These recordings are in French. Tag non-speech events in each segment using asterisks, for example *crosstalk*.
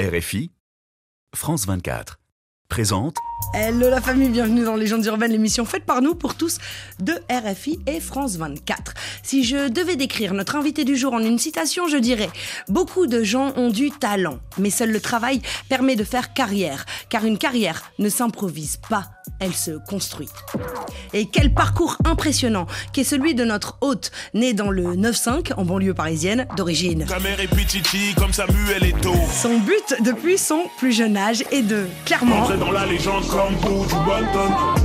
RFI, France 24, présente Hello la famille, bienvenue dans Légendes urbaines, l'émission faite par nous pour tous de RFI et France 24. Si je devais décrire notre invité du jour en une citation, je dirais Beaucoup de gens ont du talent, mais seul le travail permet de faire carrière, car une carrière ne s'improvise pas, elle se construit. Et quel parcours impressionnant qu'est celui de notre hôte, né dans le 9-5 en banlieue parisienne d'origine. Ta mère est petite comme Samuel Eto'o. Son but depuis son plus jeune âge est de, clairement, Entrer dans la légende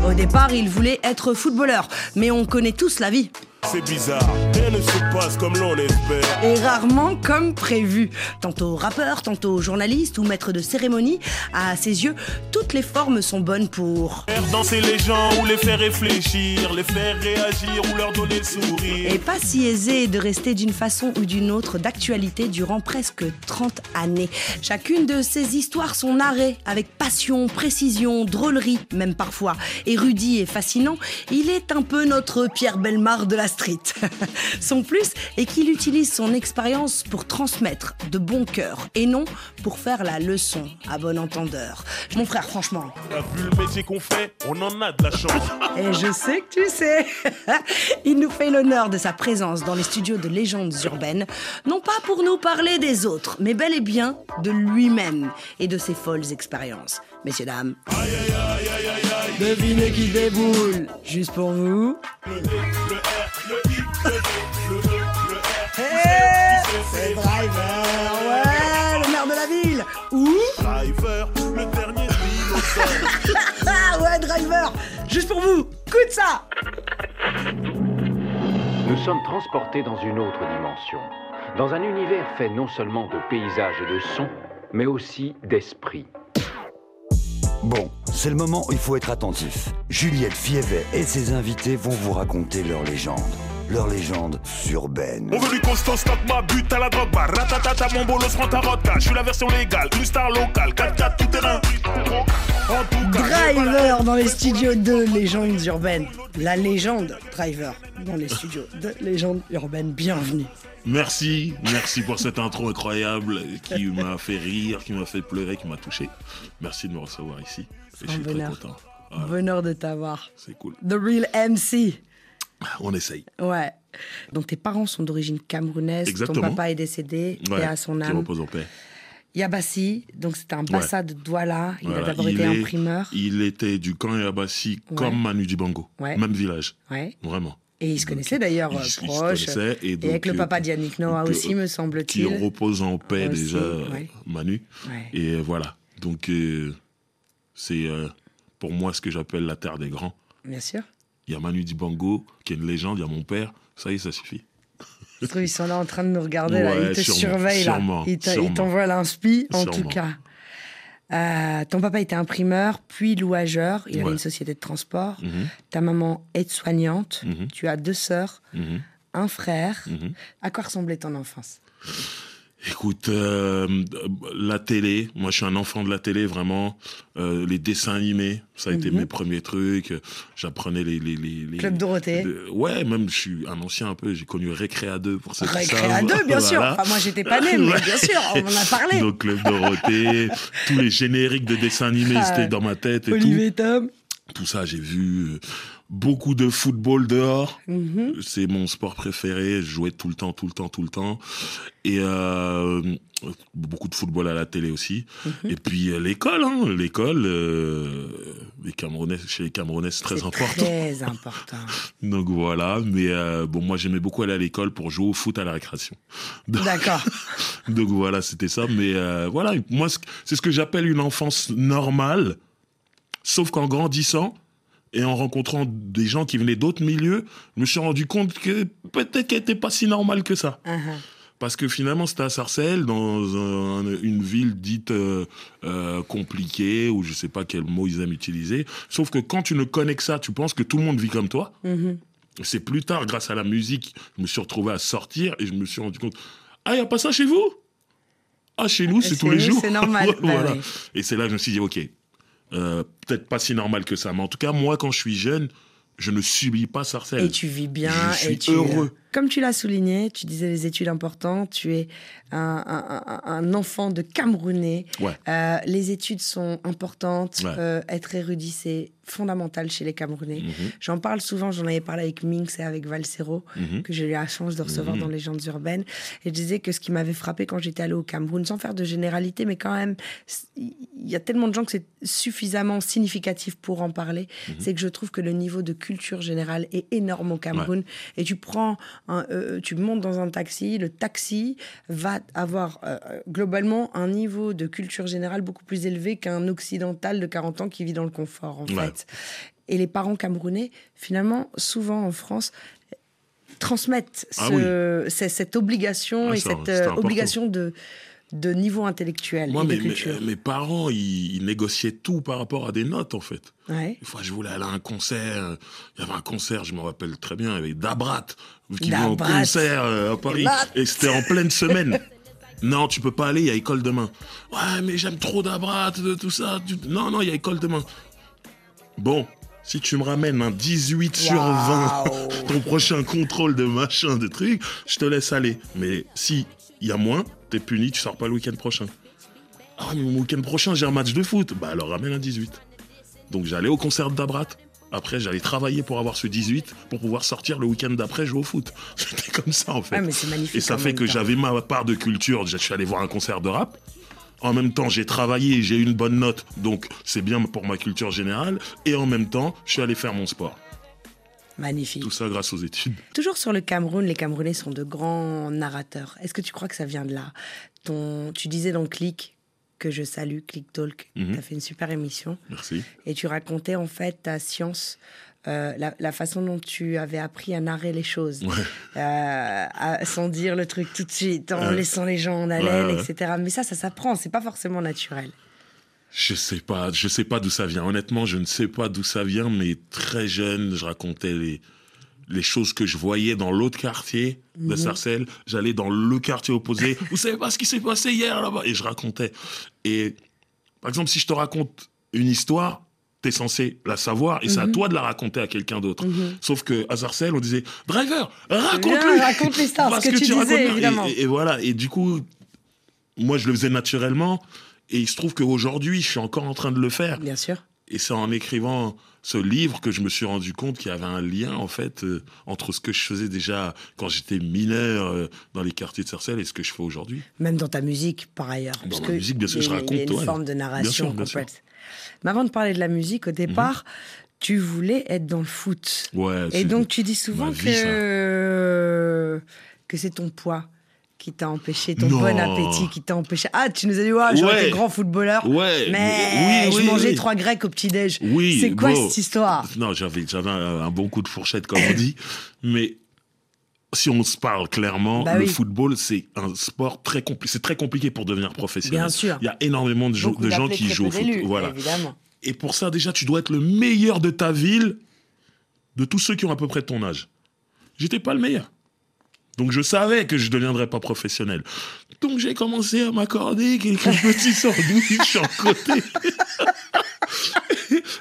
Au départ, il voulait être footballeur, mais on connaît tous la vie. C'est bizarre, rien ne se passe comme l'on espère. Et rarement comme prévu. Tantôt rappeur, tantôt journaliste ou maître de cérémonie, à ses yeux, toutes les formes sont bonnes pour... Faire danser les gens ou les faire réfléchir, les faire réagir ou leur donner le sourire. Et pas si aisé de rester d'une façon ou d'une autre d'actualité durant presque 30 années. Chacune de ces histoires sont narrées avec passion, précision, drôlerie, même parfois. Érudit et fascinant, il est un peu notre Pierre Belmar de la street. *laughs* son plus est qu'il utilise son expérience pour transmettre de bon cœur et non pour faire la leçon à bon entendeur. Mon frère, franchement, T'as vu le métier qu'on fait On en a de la chance. *laughs* et je sais que tu sais. *laughs* Il nous fait l'honneur de sa présence dans les studios de légendes urbaines, non pas pour nous parler des autres, mais bel et bien de lui-même et de ses folles expériences. Messieurs, dames, devinez qui déboule juste pour vous. Hey, c'est Driver, ouais, le maire de la ville. Ou Driver, le dernier. Ah ouais, Driver, juste pour vous. Écoute ça. Nous sommes transportés dans une autre dimension, dans un univers fait non seulement de paysages et de sons, mais aussi d'esprit. Bon, c'est le moment où il faut être attentif. Juliette Fievet et ses invités vont vous raconter leur légende. Leur légende urbaine. On veut du costaud, stock ma butte à la drogue bar. Ratatata, mon bolos prend ta vodka. Je suis la version légale, une star locale. 4-4 tout terrain. Driver dans les studios de Légendes Urbaines. La légende Driver dans les studios de Légendes Urbaines. Bienvenue. Merci, merci pour cette intro incroyable qui m'a fait rire, qui m'a fait pleurer, qui m'a touché. Merci de me recevoir ici. Et je suis très content. Voilà, Bonheur de t'avoir. c'est cool. The Real MC. On essaye. Ouais. Donc tes parents sont d'origine camerounaise. Exactement. Ton papa est décédé. Ouais, et à son qui âme. repose en paix. Yabassi, donc c'était un bassa de Douala. Il Voilà, a d'abord été est- imprimeur. Il était du camp Yabassi Ouais. comme Manu Dibango. Ouais. Même village. Vraiment. Et ils se connaissaient d'ailleurs proches. et avec le papa d'Yannick Noah aussi, me Qui semble-t-il. repose en paix Aussi, déjà. Manu. Et euh, voilà. Donc, euh, c'est euh, pour moi ce que j'appelle la terre des grands. Bien sûr. Il y a Manu Dibango, qui est une légende, il y a mon père. Ça y est, ça suffit. Je trouve qu'ils sont là en train de nous regarder. là. Ils te sûrement, surveillent là. sûrement, Ils ils t'envoient l'inspi, en tout cas. Euh, ton papa était imprimeur, puis louageur. Il avait une société de transport. Mhm, Ta maman aide-soignante. Mhm. Tu as deux sœurs, mhm, un frère. À quoi ressemblait ton enfance? Écoute, euh, la télé, moi je suis un enfant de la télé vraiment. Euh, les dessins animés, ça a été Mhm. mes premiers trucs. J'apprenais les, les, les, les- Club Dorothée. ouais, même je suis un ancien un peu. J'ai connu Récréa 2 pour ceux qui Récré savent. à deux, bien sûr. Enfin, moi, j'étais pas née, mais bien sûr, on en a *laughs* parlé. Donc Club Dorothée, *laughs* tous les génériques de dessins animés, Ah, c'était dans ma tête et Olivier et Tom. tout. Tout ça, j'ai vu euh, beaucoup de football dehors. Mhm. C'est mon sport préféré. Je jouais tout le temps, tout le temps, tout le temps. Et euh, beaucoup de football à la télé aussi. Mhm. Et puis euh, l'école, hein, l'école, euh, les Camerounais, chez les Camerounais, c'est très important. Très *laughs* important. Donc voilà. Mais euh, bon, moi j'aimais beaucoup aller à l'école pour jouer au foot à la récréation. *laughs* D'accord. donc voilà, c'était ça. Mais euh, voilà, moi, ce- c'est ce que j'appelle une enfance normale, sauf qu'en grandissant et en rencontrant des gens qui venaient d'autres milieux, je me suis rendu compte que peut-être qu'elle n'était pas si normale que ça. Uh-huh. Parce que finalement, c'était à Sarcelles, dans un- une ville dite euh, euh, compliquée, ou je sais pas quel mot ils aiment utiliser. Sauf que quand tu ne connais que ça, tu penses que tout le monde vit comme toi. Mhm. C'est plus tard, grâce à la musique, je me suis retrouvé à sortir et je me suis rendu compte Ah, il n'y a pas ça chez vous? Ah, chez nous, c'est Chez tous les jours. c'est normal. *laughs* Bah oui. Et c'est là que je me suis dit Ok, euh, peut-être pas si normal que ça, mais en tout cas, moi, quand je suis jeune, je ne subis pas Sarcelles. Et tu vis bien. je suis et tu... heureux. Comme tu l'as souligné, tu disais les études importantes, tu es un, un- un- un enfant de Camerounais. Ouais. Euh, les études sont importantes. Ouais. Euh, être érudit, c'est fondamental chez les Camerounais. Mhm. J'en parle souvent, j'en avais parlé avec Minx et avec Valsero, Mhm. que j'ai eu la chance de recevoir Mhm. dans Légendes urbaines. Et je disais que ce qui m'avait frappé quand j'étais allée au Cameroun, sans faire de généralité, mais quand même, il y a tellement de gens que c'est suffisamment significatif pour en parler, Mhm. c'est que je trouve que le niveau de culture générale est énorme au Cameroun. Et tu prends, un- euh, tu montes dans un taxi, le taxi va avoir euh, globalement un niveau de culture générale beaucoup plus élevé qu'un occidental de 40 ans qui vit dans le confort, en Ouais. fait. Et les parents camerounais, finalement, souvent en France, transmettent Ah ce- cette obligation Ah, et cette euh, obligation de, de niveau intellectuel Moi, et mes, mes- culture. mes parents, ils, ils négociaient tout par rapport à des notes, en fait. Ouais. Une fois, je voulais aller à un concert. Il y avait un concert, je me rappelle très bien, avec Dabrat, qui venait en concert euh, à Paris. Et c'était en pleine semaine. Non, tu peux pas aller, il y a école demain. Ouais, mais j'aime trop Dabrat, de tout ça. Non, non, il y a école demain. Bon, si tu me ramènes un 18 sur 20, Waouh. ton prochain contrôle de machin, de trucs, je te laisse aller. Mais si il y a moins, t'es puni, tu sors pas le week-end prochain. Ah, mais le week-end prochain, j'ai un match de foot. Bah alors ramène un 18. Donc j'allais au concert Dabrat. Après, j'allais travailler pour avoir ce 18 pour pouvoir sortir le week-end d'après jouer au foot. *laughs* C'était comme ça en fait. Mais magnifique. Et ça fait que j'avais ma part de culture. Je suis allé voir un concert de rap. En même temps, j'ai travaillé, j'ai eu une bonne note, donc c'est bien pour ma culture générale. Et en même temps, je suis allé faire mon sport. Magnifique. Tout ça grâce aux études. Toujours sur le Cameroun, les Camerounais sont de grands narrateurs. Est-ce que tu crois que ça vient de là? Ton, Tu disais dans Click, que je salue, Click Talk, Mhm. tu as fait une super émission, Merci. et tu racontais en fait ta science, euh, la, la façon dont tu avais appris à narrer les choses, Ouais. euh, à- sans dire le truc tout de suite, en Ouais. laissant les gens en haleine, ouais. etc. Mais ça, ça s'apprend, c'est pas forcément naturel. Je sais pas, je sais pas d'où ça vient. Honnêtement, je ne sais pas d'où ça vient, mais très jeune, je racontais les, les choses que je voyais dans l'autre quartier de Sarcelles. J'allais dans le quartier opposé. *laughs* Vous savez pas ce qui s'est passé hier là-bas? Et je racontais. Et par exemple, si je te raconte une histoire, t'es censé la savoir et c'est à toi de la raconter à quelqu'un d'autre. Sauf que à Sarcelles, on disait Driver, raconte-lui raconte l'histoire, Parce ce que tu disais, racontes bien. Et- évidemment. Et, et voilà. Et du coup, moi, je le faisais naturellement. Et il se trouve qu'aujourd'hui, je suis encore en train de le faire. Bien sûr. Et c'est en écrivant ce livre que je me suis rendu compte qu'il y avait un lien, en fait, euh, entre ce que je faisais déjà quand j'étais mineur euh, dans les quartiers de Sarcelles et ce que je fais aujourd'hui. Même dans ta musique, par ailleurs. Dans parce ma que musique, bien sûr, je a- Il y a raconte, une ouais. forme de narration Bien sûr, bien sûr. complète. Mais avant de parler de la musique, au départ, tu voulais être dans le foot. Ouais. Et donc, tu dis souvent ça. que, que c'est ton poids qui t'a empêché, ton Non. bon appétit qui t'a empêché. Ah, tu nous as dit, ouais, j'aurais Ouais. été grand footballeur. Ouais. Mais oui, je oui, mangeais oui. trois grecs au petit-déj. Oui. C'est quoi bon. cette histoire? Non, j'avais, j'avais un, un bon coup de fourchette, comme on dit. Mais si on se parle clairement, Bah le oui. football, c'est un sport très compliqué. C'est très compliqué pour devenir professionnel. Bien sûr. Il y a énormément de, gens qui jouent au foot. Voilà. Évidemment. Et pour ça, déjà, tu dois être le meilleur de ta ville, de tous ceux qui ont à peu près ton âge. J'étais pas le meilleur. Donc je savais que je ne deviendrais pas professionnel. Donc j'ai commencé à m'accorder quelques *laughs* petits sandwichs en côté.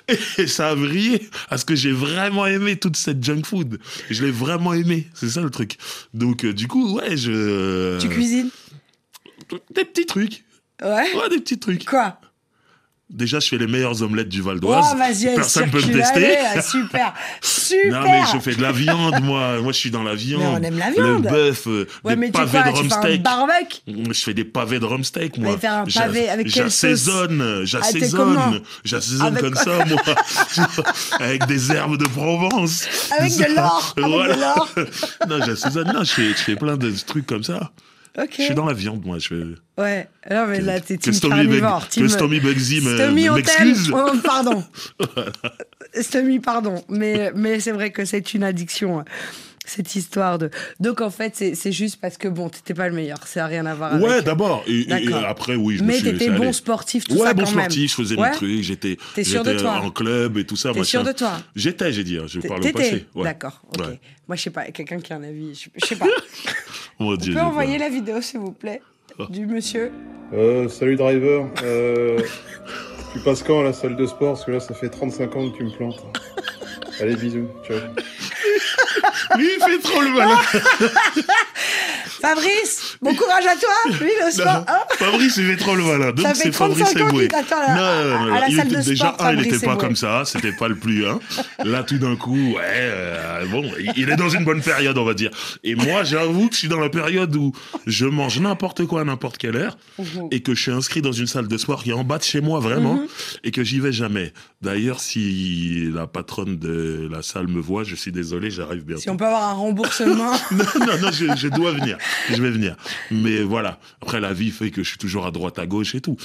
*laughs* Et ça a brillé parce que j'ai vraiment aimé toute cette junk food. Je l'ai vraiment aimé, c'est ça le truc. Donc euh, du coup, ouais, je... Tu cuisines? Des petits trucs. Ouais. Ouais, des petits trucs. Quoi? Déjà, je fais les meilleures omelettes du Val d'Oise. Oh, Personne peut me tester. allez, ah, super, super. *laughs* Non, mais je fais de la viande, moi. Moi, je suis dans la viande. Mais on aime la viande. Le bœuf, euh, Ouais, des pavés quoi? De rumsteak. barbecue? Je fais des pavés de rumsteak, moi. Faire un pavé avec J'assaisonne, Ah, j'assaisonne, j'assaisonne comme ça, moi. *laughs* avec des herbes de Provence. Avec de l'or, Voilà. *laughs* non, j'assaisonne, non, je fais, je fais plein de trucs comme ça. Je suis dans la viande, moi. Je. Ouais. Non, mais là, t'es que team carnivore. que team- Stomy Bugsy me- Stomy, t'aime. m'excuse. Oh, pardon. *laughs* Stomy, pardon. Mais, mais c'est vrai que c'est une addiction, cette histoire de. Donc, en fait, c'est juste parce que, bon, t'étais pas le meilleur. Ça n'a rien à voir avec. Ouais, d'abord. Et, après, oui, je Mais t'étais bon sportif, tout ouais, ça bon quand même. sportif, je faisais Ouais mes trucs, j'étais T'es sûr de j'étais toi en club et tout ça. T'es sûr de toi J'étais, j'ai dit, hein, je parle au passé. Ouais. D'accord, ok. Ouais. Moi, je sais pas, quelqu'un qui a un avis. Je sais pas. *laughs* Mon On Dieu, envoyer peur. la vidéo, s'il vous plaît, du monsieur Euh, salut driver. Euh, *laughs* tu passes quand à la salle de sport? Parce que là, ça fait 35 ans que tu me plantes. Allez, bisous. Ciao. Lui, il fait trop le malin. *laughs* Fabrice, bon courage à toi. Lui, le sport. hein Fabrice, il fait trop le malin. Donc, c'est Fabrice 35 ans Eboué. déjà, un, il n'était pas comme ça. C'était pas le plus. Hein. Là, tout d'un coup, ouais, euh, bon, il- est dans une bonne période, on va dire. Et moi, j'avoue que je suis dans la période où je mange n'importe quoi à n'importe quelle heure Mhm. et que je suis inscrit dans une salle de sport qui est en bas de chez moi, vraiment, et que j'y vais jamais. D'ailleurs, si la patronne de la salle me voit, je suis désolé, j'arrive bientôt. Si on peut avoir un remboursement. *laughs* non, non, non, je, je dois venir. Je vais venir. Mais voilà. Après, la vie fait que je suis toujours à droite, à gauche et tout.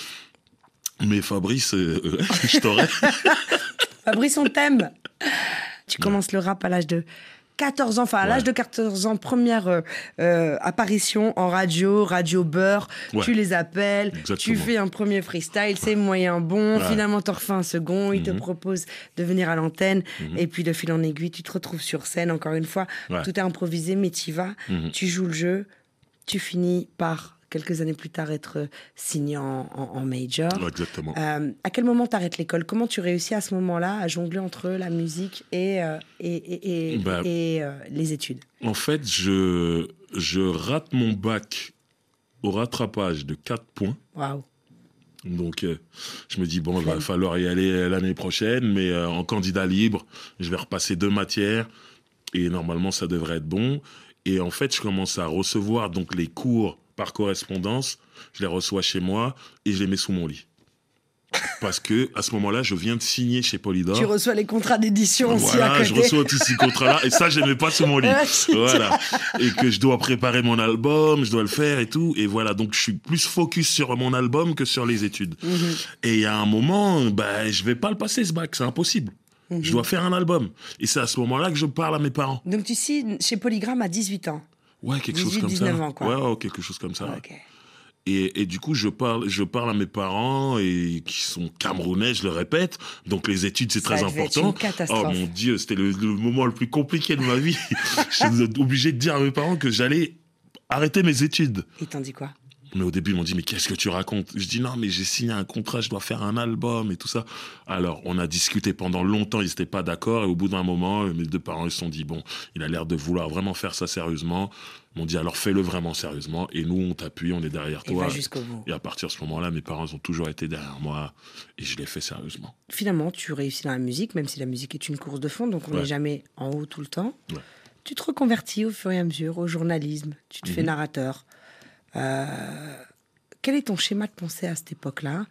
Mais Fabrice, euh, euh, *laughs* je t'aurais. *laughs* Fabrice, on t'aime. Tu commences le rap à l'âge de 14 ans, enfin à l'âge de 14 ans, première euh, euh, apparition en radio, radio beurre, Ouais. tu les appelles, tu fais un premier freestyle, c'est moyen bon, Ouais. finalement t'en refais un second, il te Mhm. propose de venir à l'antenne, et puis de fil en aiguille, tu te retrouves sur scène, encore une fois, tout est improvisé, mais tu y vas, Mhm. tu joues le jeu, tu finis par, quelques années plus tard, être signé en, en- en major. Ouais, exactement. Euh, à quel moment t'arrêtes l'école? Comment tu réussis à ce moment-là à jongler entre la musique et, euh, et, et, et- Bah. et, euh, les études? En fait, je, je rate mon bac au rattrapage de 4 points. Waouh Donc, euh, je me dis, bon, il va falloir y aller l'année prochaine, mais euh, en candidat libre, je vais repasser deux matières et normalement, ça devrait être bon. Et en fait, je commence à recevoir donc les cours par correspondance. Je les reçois chez moi et je les mets sous mon lit. Parce que à ce moment-là, je viens de signer chez Polydor. Tu reçois les contrats d'édition aussi à Voilà, côté. je reçois tous ces contrats-là et ça, je les mets pas sous mon lit. Voilà. Et que je dois préparer mon album, je dois le faire et tout. Et voilà, donc je suis plus focus sur mon album que sur les études. Mhm. Et il y a un moment, bah, je vais pas le passer ce bac, c'est impossible. Mhm. Je dois faire un album. Et c'est à ce moment-là que je parle à mes parents. Donc tu signes chez Polygram à 18 ans. Ouais, quelque 18, chose comme 19 ça. ans, quoi. Ouais, ouais, quelque chose comme ça. Et, et du coup, je parle, je parle à mes parents et qui sont camerounais, je le répète. Donc les études, c'est très important. une catastrophe. Oh mon Dieu, c'était le, le moment le plus compliqué de ma vie. *laughs* je suis obligé de dire à mes parents que j'allais arrêter mes études. Ils t'ont dit quoi? Mais au début, ils m'ont dit, mais qu'est-ce que tu racontes? Je dis, non, mais j'ai signé un contrat, je dois faire un album et tout ça. Alors, on a discuté pendant longtemps, ils n'étaient pas d'accord. Et au bout d'un moment, mes deux parents, ils se sont dit, bon, il a l'air de vouloir vraiment faire ça sérieusement. Ils m'ont dit, alors fais-le vraiment sérieusement. Et nous, on t'appuie, on est derrière Et va toi. jusqu'au bout. Et à partir de ce moment-là, mes parents ont toujours été derrière moi. Et je l'ai fait sérieusement. Finalement, tu réussis dans la musique, même si la musique est une course de fond, donc on n'est Ouais. jamais en haut tout le temps. Ouais. Tu te reconvertis au fur et à mesure au journalisme, tu te fais Mhm. narrateur. Euh, quel est ton schéma de pensée à cette époque-là?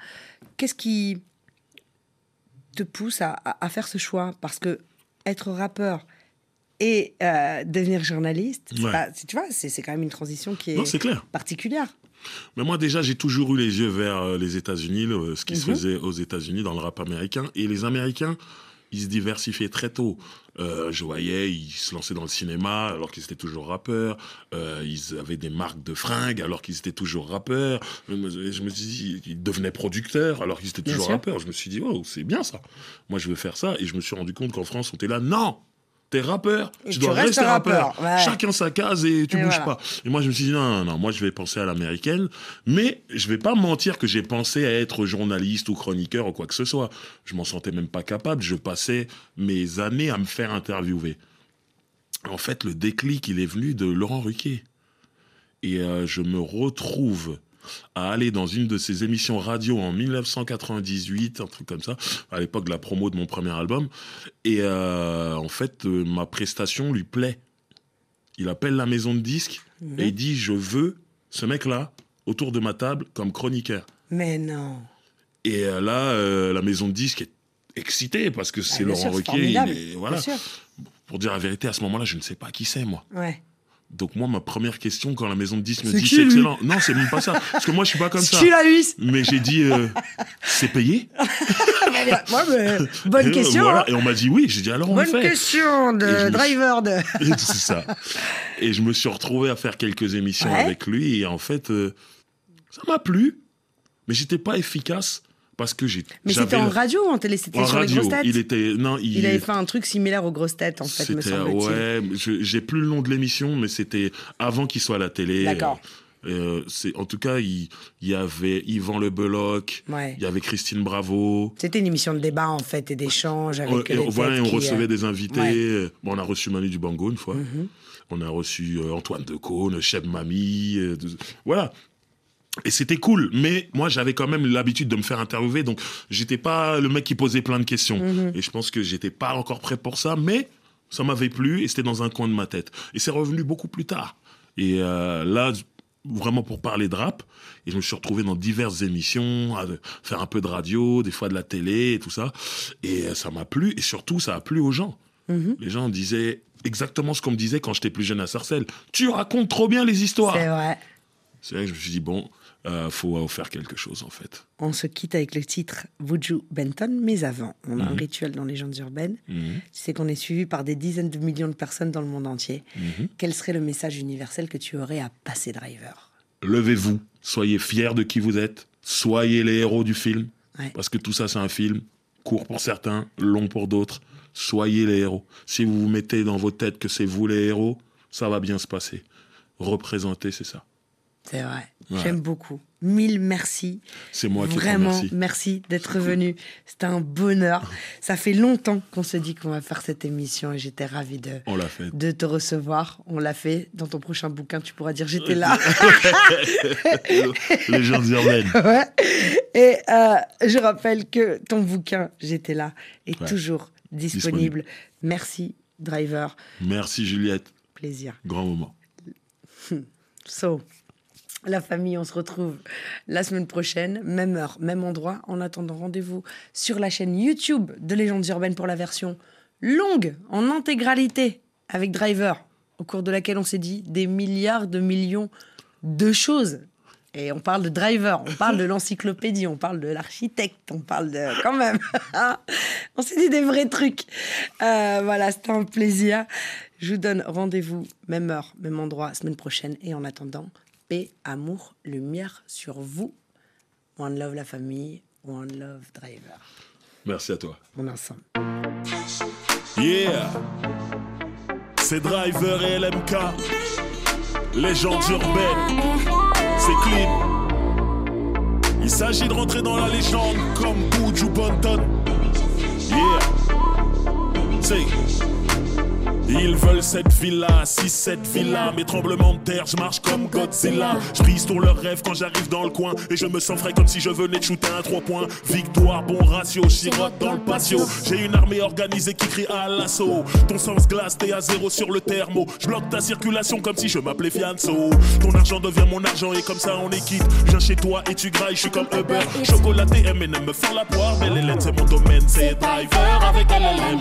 Qu'est-ce qui te pousse à, à- à faire ce choix? Parce que être rappeur et euh, devenir journaliste, Ouais. pas- tu vois, c'est quand même une transition qui est, Non, clair. particulière. Mais moi, déjà, j'ai toujours eu les yeux vers euh, les États-Unis, ce qui se Mhm. faisait aux États-Unis dans le rap américain. Et les Américains, ils se diversifiaient très tôt. Euh, je voyais, ils se lançaient dans le cinéma alors qu'ils étaient toujours rappeurs. Euh, ils avaient des marques de fringues alors qu'ils étaient toujours rappeurs. Je me, je me suis dit, ils devenaient producteurs alors qu'ils étaient toujours rappeurs. Je me suis dit, oh, c'est bien ça. Moi, je veux faire ça. Et je me suis rendu compte qu'en France, on était là, non T'es rappeur, Et tu dois rester rappeur. rappeur, ouais. Chacun sa case et tu Et bouges voilà. pas. Et moi, je me suis dit, non, non, non, moi, je vais penser à l'américaine. Mais je vais pas mentir que j'ai pensé à être journaliste ou chroniqueur ou quoi que ce soit. Je m'en sentais même pas capable. Je passais mes années à me faire interviewer. En fait, le déclic, il est venu de Laurent Ruquier. Et euh, je me retrouve à aller dans une de ses émissions radio en 1998, un truc comme ça, à l'époque de la promo de mon premier album. Et euh, en fait, euh, ma prestation lui plaît. Il appelle la maison de disques Mhm. et il dit Je veux ce mec-là autour de ma table comme chroniqueur. Mais non. Et euh, là, euh, la maison de disques est excitée parce que c'est Ah, bien Laurent c'est Ruquier. voilà. Pour dire la vérité, à ce moment-là, je ne sais pas qui c'est, moi. Ouais. Donc, moi, ma première question quand la maison de disques me C'est dit C'est lui excellent. Non, c'est même pas ça. Parce que moi, je suis pas comme *laughs* ça. L'as eu Mais j'ai dit euh, C'est payé *laughs* Moi, mais, Bonne Et, euh, question. voilà. hein. Et on m'a dit oui. J'ai dit Alors, on le Bonne fait. question de driver de. *laughs* c'est ça. Et je me suis retrouvé à faire quelques émissions Ouais. avec lui. Et en fait, euh, ça m'a plu. Mais j'étais pas efficace parce que j'ai. Mais c'était en radio ou en télé? C'était sur les radio. grosses têtes? Il était. Non, il, Il avait fait un truc similaire aux grosses têtes, en fait, me ouais, j'ai plus le nom de l'émission, mais c'était avant qu'il soit à la télé. D'accord. Euh, Euh, c'est en tout cas il, il y avait Yvan Le Beloc, Ouais. il y avait Christine Bravo. C'était une émission de débat en fait et d'échange avec et les voilà, et on qui, recevait euh, des invités. ouais. Bon, on a reçu Manu Dubango une fois. Mhm. On a reçu Antoine Decaune, Cheb Mami. de- voilà. Et c'était cool, mais moi j'avais quand même l'habitude de me faire interviewer, donc j'étais pas le mec qui posait plein de questions. Mhm. Et je pense que j'étais pas encore prêt pour ça, mais ça m'avait plu et c'était dans un coin de ma tête. Et c'est revenu beaucoup plus tard. Et euh, là, vraiment pour parler de rap, et je me suis retrouvé dans diverses émissions, à faire un peu de radio, des fois de la télé et tout ça. Et euh, ça m'a plu, et surtout ça a plu aux gens. Mhm. Les gens disaient exactement ce qu'on me disait quand j'étais plus jeune à Sarcelles. Tu racontes trop bien les histoires. C'est vrai. C'est vrai que je me suis dit, bon, euh, faut euh, faire quelque chose en fait. On se quitte avec le titre Buju Benton, mais avant, on a un Mhm. rituel dans Légendes urbaines. Mhm, C'est qu'on est suivi par des dizaines de millions de personnes dans le monde entier. mhm. Quel serait le message universel que tu aurais à passer, driver? Levez-vous, soyez fiers de qui vous êtes, soyez les héros du film, Ouais. parce que tout ça c'est un film, court pour certains, long pour d'autres. Soyez les héros. Si vous vous mettez dans vos têtes que c'est vous les héros, ça va bien se passer. Représenter, c'est ça. C'est vrai. Ouais. J'aime beaucoup. Mille merci. C'est moi qui te Vraiment, remercie. merci d'être venu. C'était un bonheur. Ça fait longtemps qu'on se dit qu'on va faire cette émission et j'étais ravie de, On fait. de te recevoir. On l'a fait. Dans ton prochain bouquin, tu pourras dire j'étais là. *laughs* les gens urbaines. *laughs* Ouais. Et euh, je rappelle que ton bouquin, j'étais là, est Ouais. toujours disponible. Merci, driver. Merci Juliette, Plaisir. grand moment. *laughs* So, la famille, on se retrouve la semaine prochaine, même heure, même endroit. En attendant, rendez-vous sur la chaîne YouTube de Légendes Urbaines pour la version longue, en intégralité, avec Driver, au cours de laquelle on s'est dit des milliards de millions de choses. Et on parle de driver, on parle de *laughs* l'encyclopédie, on parle de l'architecte, on parle de... Quand même, *laughs* on s'est dit des vrais trucs. Euh, voilà, c'était un plaisir. Je vous donne rendez-vous, même heure, même endroit, semaine prochaine. Et en attendant, paix, amour, lumière sur vous. One love la famille, one love driver. Merci à toi. On est ensemble. Yeah C'est Driver et LMK Légende urbaine C'est clean Il s'agit de rentrer dans la légende Comme Buju Banton Yeah C'est ils veulent cette villa, si cette villa, mes tremblements de terre, je marche comme Godzilla. Je brise sur leurs rêves quand j'arrive dans le coin et je me sens frais comme si je venais de shooter un 3 points. Victoire, bon ratio, chirote dans le patio. J'ai une armée organisée qui crie à l'assaut. Ton sens glace, t'es à zéro sur le thermo. Je bloque ta circulation comme si je m'appelais Fianso. Ton argent devient mon argent et comme ça on est quitte. Viens chez toi et tu grailles, je suis comme Uber. Chocolaté, M&M me font la poire, mais les c'est mon domaine, c'est driver avec LLM.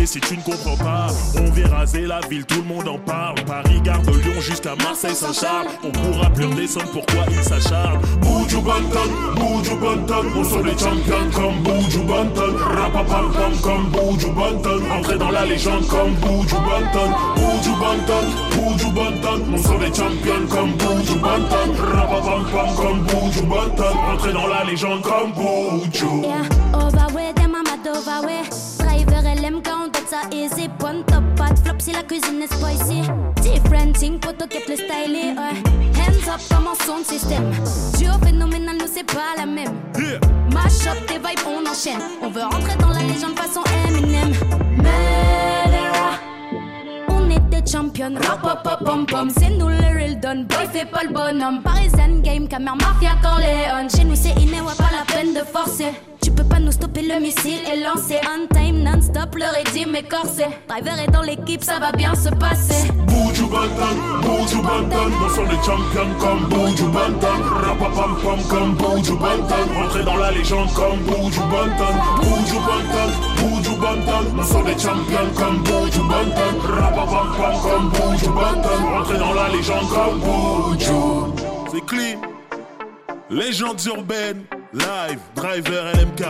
Et si tu ne comprends pas, on vient raser la ville, tout le monde en parle. Paris, gare de Lyon jusqu'à Marseille, Saint-Charles. On pourra plus redescendre pourquoi ils s'acharnent. Buju Banton, Buju Banton, on sont les champions comme Buju Banton. Rapapam pam comme Buju Banton, entrer dans la légende comme Buju Banton. Buju Banton, Buju Banton, on sont les champions comme Buju Banton. Rapapam pam comme Buju Banton, entrer dans la légende comme Buju. Yeah, On donne ça easy. Point top, de flop si la cuisine est spicy. Different thing, poto quête le stylé. Ouais. Hands up comme en son système. Duo phénoménal, nous c'est pas la même. Yeah. Mash up tes vibes, on enchaîne. On veut rentrer dans la légende façon Eminem. Murderer. On est des champions, rap up pom pom C'est nous le real don, boy fais pas le bonhomme Parisian game, caméra mafia Corleone Chez nous c'est inné, ouais pas la peine de forcer peux pas nous stopper, le missile est lancé On time, non-stop, le régime est corsé Driver est dans l'équipe, ça va bien se passer Buju Banton, Buju Banton, nous sommes les champions comme Buju Banton. Rapapam pam comme Buju Banton, entrer dans la légende comme Buju Banton. Buju Banton, Buju Banton, nous sommes les champions comme Buju Banton. Rapapam pam comme Buju Banton, entrer dans la légende comme Buju. C'est clean. Légende urbaine, live, driver LMK.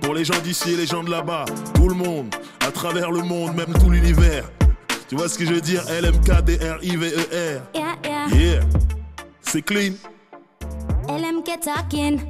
Pour les gens d'ici et les gens de là-bas, tout le monde, à travers le monde, même tout l'univers. Tu vois ce que je veux dire? LMK, D-R-I-V-E-R. Yeah, yeah Yeah, c'est clean. LMK talking